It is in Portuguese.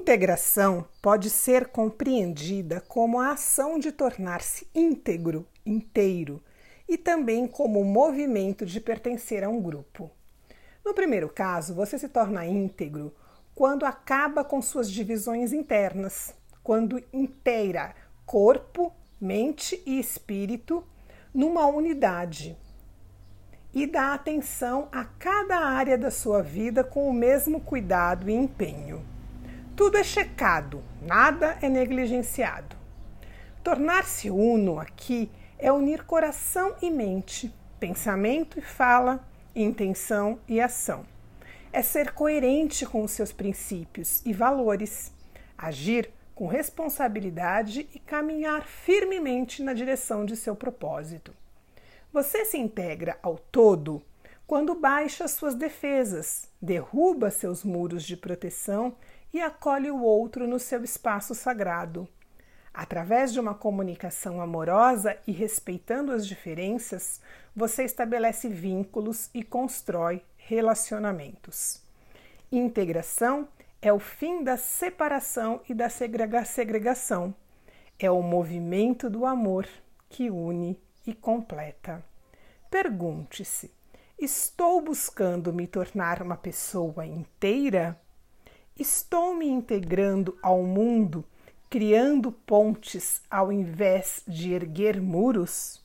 Integração pode ser compreendida como a ação de tornar-se íntegro, inteiro, e também como o movimento de pertencer a um grupo. No primeiro caso, você se torna íntegro quando acaba com suas divisões internas, quando inteira corpo, mente e espírito numa unidade e dá atenção a cada área da sua vida com o mesmo cuidado e empenho. Tudo é checado, nada é negligenciado. Tornar-se uno aqui é unir coração e mente, pensamento e fala, intenção e ação. É ser coerente com os seus princípios e valores, agir com responsabilidade e caminhar firmemente na direção de seu propósito. Você se integra ao todo quando baixa suas defesas, derruba seus muros de proteção e acolhe o outro no seu espaço sagrado. Através de uma comunicação amorosa e respeitando as diferenças, você estabelece vínculos e constrói relacionamentos. Integração é o fim da separação e da segregação. É o movimento do amor que une e completa. Pergunte-se: estou buscando me tornar uma pessoa inteira? Estou me integrando ao mundo, criando pontes ao invés de erguer muros?